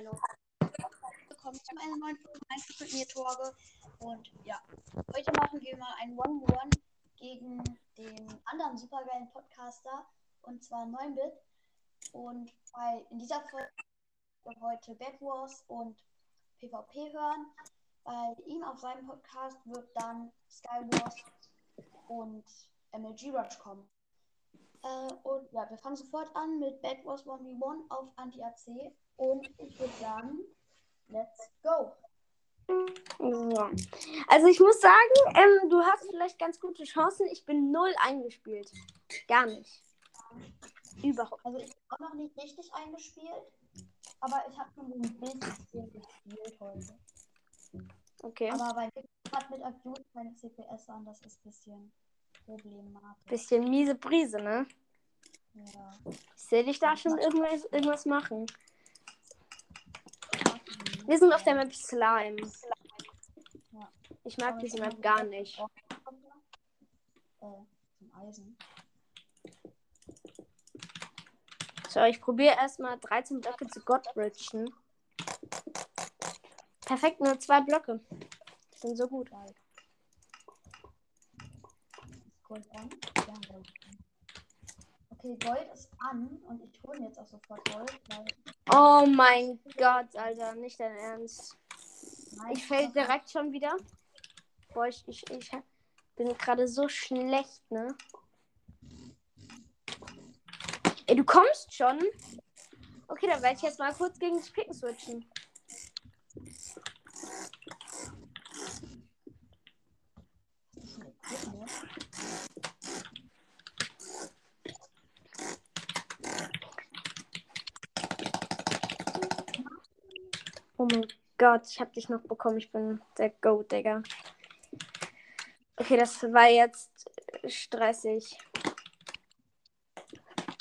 Hallo. Willkommen zu einer neuen Folge mit mir, Torge. Und ja, heute machen wir mal ein One-One gegen den anderen supergeilen Podcaster, und zwar 9-Bit. Und bei, in dieser Folge heute Bad Wars und PvP hören. Bei ihm auf seinem Podcast wird dann Skywars und MLG Rush kommen. Äh, und ja, wir fangen sofort an mit Bad Wars 1v1 auf Anti-AC. Und ich würde sagen, let's go. So. Also ich muss sagen, ähm, du hast vielleicht ganz gute Chancen. Ich bin null eingespielt. Gar nicht. Überhaupt. Also ich bin auch noch nicht richtig eingespielt, aber ich habe schon ein bisschen gespielt heute. Okay. Aber bei mir hat mit Abuse keine CPS an, das ist ein bisschen problematisch. Bisschen miese Brise, ne? Ja. Ich sehe dich da schon irgendwas, irgendwas machen. Wir sind auf der Map Slime. Ja. Ich mag diese Map gar nicht. Äh. So, ich probiere erstmal 13 Blöcke zu Godbridgen. Perfekt, nur zwei Blöcke. Die sind so gut. Geil. Gold an? Ja, Gold an. Okay, Gold ist an und ich hole mir jetzt auch sofort Gold, Oh mein Gott, Alter, nicht dein Ernst. Nein, Ich fällt direkt schon wieder. Boah, ich, ich, ich bin gerade so schlecht, ne? Ey, du kommst schon? Okay, dann werde ich jetzt mal kurz gegen das Picken switchen. schon Equipment. Oh mein Gott, ich hab dich noch bekommen. Ich bin der Goat, Digga. Okay, das war jetzt stressig.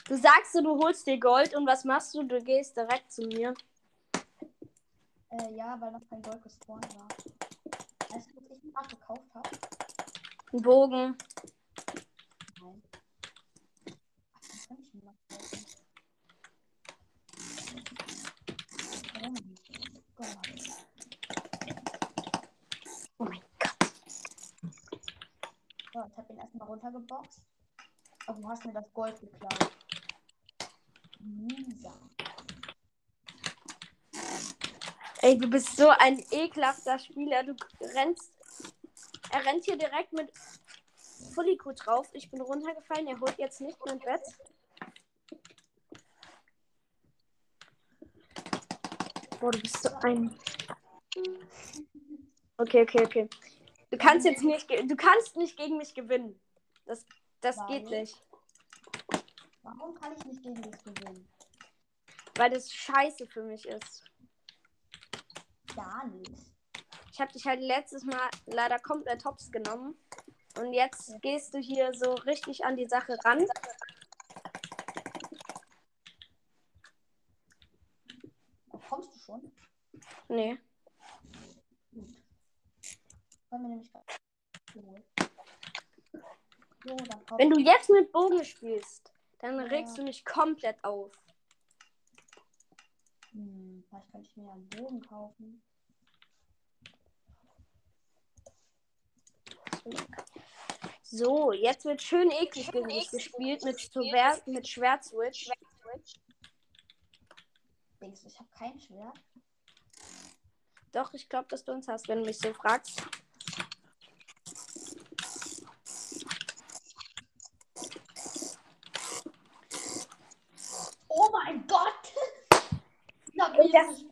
Du sagst du holst dir Gold und was machst du? Du gehst direkt zu mir. Äh, ja, weil noch kein Gold gespawnt war. Weißt du, was ich mir gerade gekauft habe? Ein Bogen. Nein. Was kann ich mir noch kaufen? Warum nicht? Oh mein Gott. So, ich habe ihn erstmal runtergeboxt. Aber du hast mir das Gold geklaut. Mühsam. Ey, du bist so ein ekelhafter Spieler. Du rennst. Er rennt hier direkt mit Fulliku drauf. Ich bin runtergefallen. Er holt jetzt nicht mein Bett. Boah, du bist so ein. Okay, okay, okay. Du kannst jetzt nicht. Du kannst nicht gegen mich gewinnen. Das, das geht nicht. Warum kann ich nicht gegen dich gewinnen? Weil das scheiße für mich ist. Gar nicht. Ich habe dich halt letztes Mal leider komplett hops genommen. Und jetzt gehst du hier so richtig an die Sache ran. Oh, kommst du schon? Nee. Gut. Wir nämlich. So. Wenn du jetzt mit Bogen spielst, dann Ja. regst du mich komplett auf. Hm, vielleicht könnte ich mir einen Bogen kaufen. So, jetzt wird schön eklig gegen dich gespielt mit, mit Schwertswitch. Denkst du, ich habe kein Schwert? Doch, ich glaube, dass du uns hast, wenn du mich so fragst. Oh mein Gott! habe Das-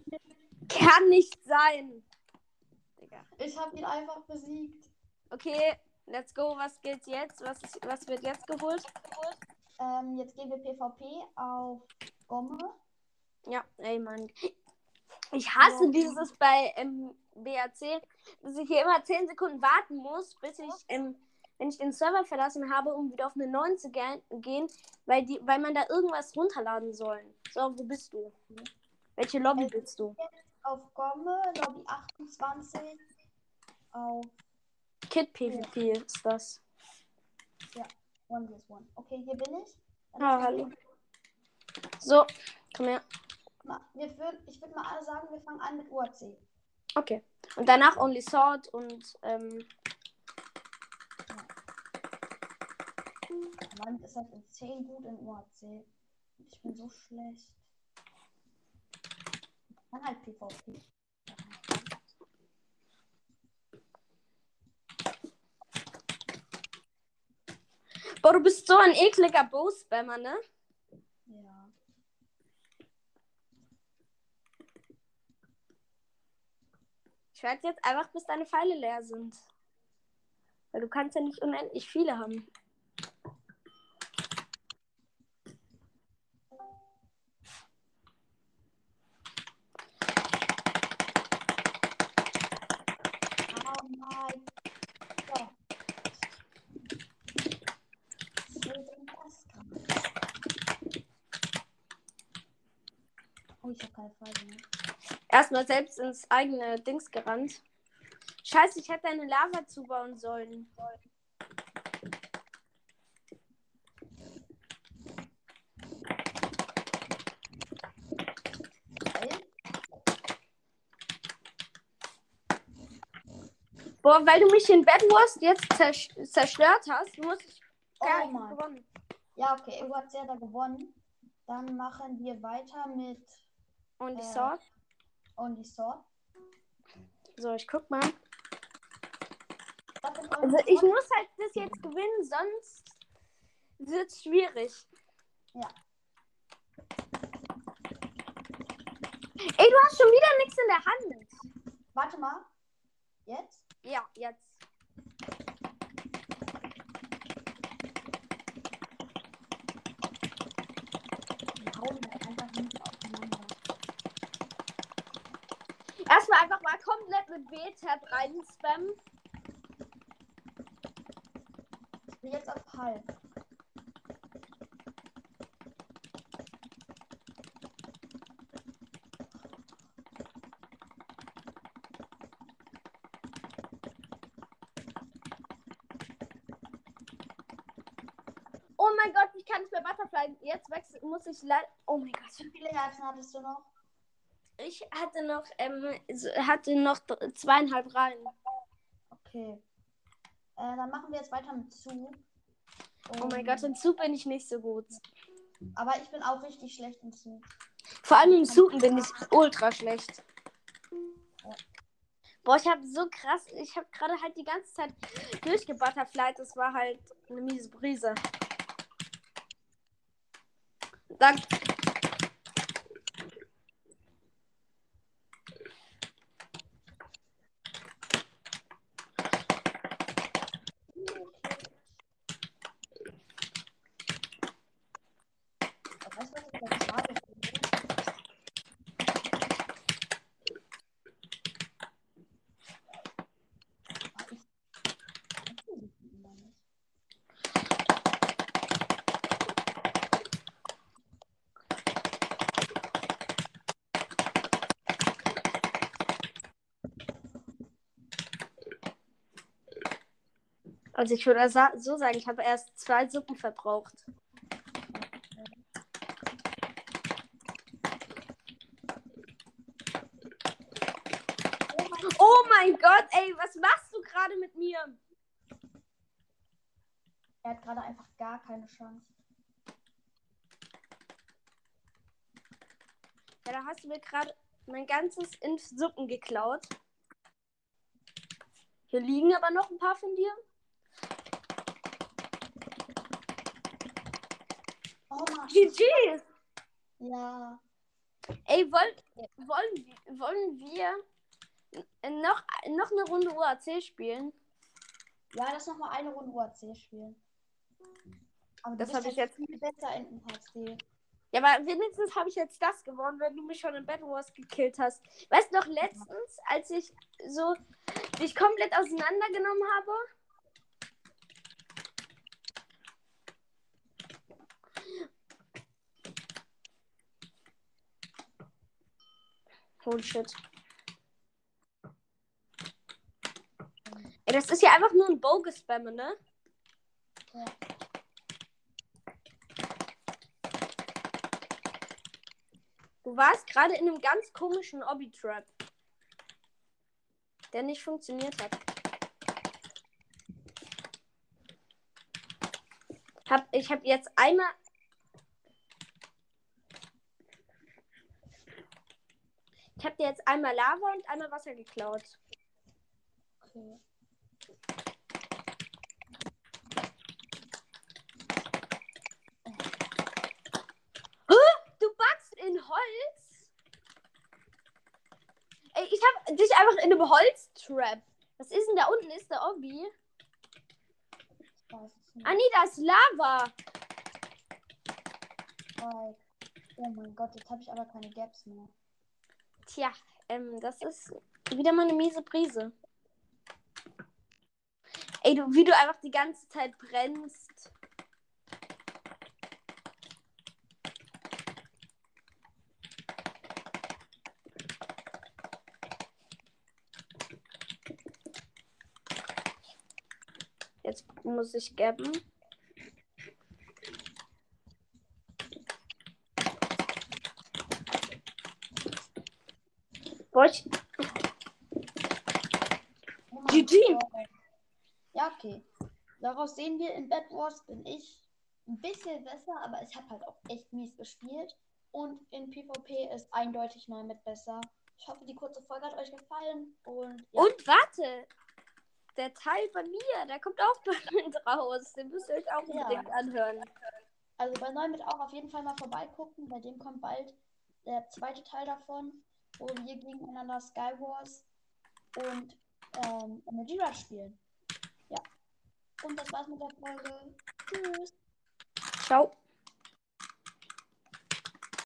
Kann nicht sein. Ich hab ihn einfach besiegt. Okay, let's go. Was geht jetzt? Was, ist, was wird jetzt geholt? Ähm, jetzt gehen wir PvP auf Gomme. Ja, ey, Mann. Ich hasse Ja. dieses bei ähm, BAC, dass ich hier immer 10 Sekunden warten muss, bis ich, ähm, wenn ich den Server verlassen habe, um wieder auf eine 9 zu ge gehen, weil, die, weil man da irgendwas runterladen soll. So, wo bist du? Welche Lobby Äh, bist du? Auf Gomme, Lobby 28. Auf Kid PvP ist das. One vs One. Okay, hier bin ich. Dann Ah, hallo. So, komm her. Ma- Wir würden, ich würde mal sagen, wir fangen an mit UAC. Okay. Und danach Only Sword und ähm, Mann ist halt in 10 gut in UAC. Ich bin so schlecht. Ich kann halt PvP. Boah, du bist so ein ekliger Bo-Spammer, ne? Ja. Ich werde jetzt einfach, bis deine Pfeile leer sind. Weil du kannst ja nicht unendlich viele haben. Oh mein Gott. Was soll denn das gerade? Oh, ich hab keine Frage mehr. Erstmal selbst ins eigene Dings gerannt. Scheiße, ich hätte eine Lava zubauen sollen. Boah, weil du mich in Wars jetzt zersch- zerstört hast, muss ich gar Oh Mann. gewonnen. Ja, okay, Ego hat sehr da gewonnen. Dann machen wir weiter mit Und die Äh. Sword. Only Sword. So, ich guck mal. Also Only ich muss halt das jetzt gewinnen, sonst wird's schwierig. Ja. Ey, du hast schon wieder nichts in der Hand. Warte mal. Jetzt? Ja, jetzt. Wir hauen halt einfach nicht aufeinander. Erstmal einfach mal komplett mit W-Tab rein spammen. Ich bin jetzt auf halb. Oh mein Gott, ich kann nicht mehr Butterfly. Jetzt wechsel, muss ich leider. Oh mein Gott. Wie viele Herzen hattest du noch? Ich hatte noch, ähm, hatte noch zweieinhalb Reihen. Okay. Äh, dann machen wir jetzt weiter mit Zug. Oh mein Und- Gott, im Zug bin ich nicht so gut. Aber ich bin auch richtig schlecht im Zug. Vor allem im Suchen bin ich ultra schlecht. Boah, ich habe so krass, ich habe gerade halt die ganze Zeit durchgebutterflight. Das war halt eine miese Brise. Dann, Aber Weißt du, was ich jetzt schade finde? Ah, ich- ich sehe die immer nicht. Also ich würde so sagen, ich habe erst zwei Suppen verbraucht. Oh mein Gott, ey, was machst du gerade mit mir? Er hat gerade einfach gar keine Chance. Ja, da hast du mir gerade mein ganzes Inf Suppen geklaut. Hier liegen aber noch ein paar von dir. GG! Ja. Ey, wollen, wollen, wollen wir noch, noch eine Runde UAC spielen? Ja, lass noch mal eine Runde UAC spielen. Aber Das bist hab ich halt jetzt- viel besser in UAC. Ja, aber wenigstens habe ich jetzt das gewonnen, wenn du mich schon in Bad Wars gekillt hast. Weißt du noch letztens, als ich so dich komplett auseinandergenommen habe? Holy shit. Ey, das ist ja einfach nur ein Bogus-Spam, ne? Du warst gerade in einem ganz komischen Obby-Trap. Der nicht funktioniert hat. Hab, ich habe jetzt einmal. Habe dir jetzt einmal Lava und einmal Wasser geklaut. Okay. Du backst in Holz? Ey, ich habe dich einfach in einem Holztrap. Was ist denn da unten? Ist der nicht. Ah nee, da ist Lava. Right. Oh mein Gott, jetzt habe ich aber keine Gaps mehr. Tja, ähm, das ist wieder mal eine miese Prise. Ey, du, wie du einfach die ganze Zeit brennst. Jetzt muss ich gabben. Ich, Oh GG. Ja, okay. Daraus sehen wir, in Bad Wars bin ich ein bisschen besser, aber ich habe halt auch echt mies gespielt. Und in PvP ist eindeutig neu mit besser. Ich hoffe, die kurze Folge hat euch gefallen. Und ja, Und warte, der Teil bei mir, der kommt auch bald raus. Den müsst ihr euch auch Ja. unbedingt anhören. also bei neu mit auch auf jeden Fall mal vorbeigucken. Bei dem kommt bald der zweite Teil davon, wo wir gegeneinander Skywars und ähm, Energy Rush spielen. Ja. Und das war's mit der Folge. Tschüss. Ciao.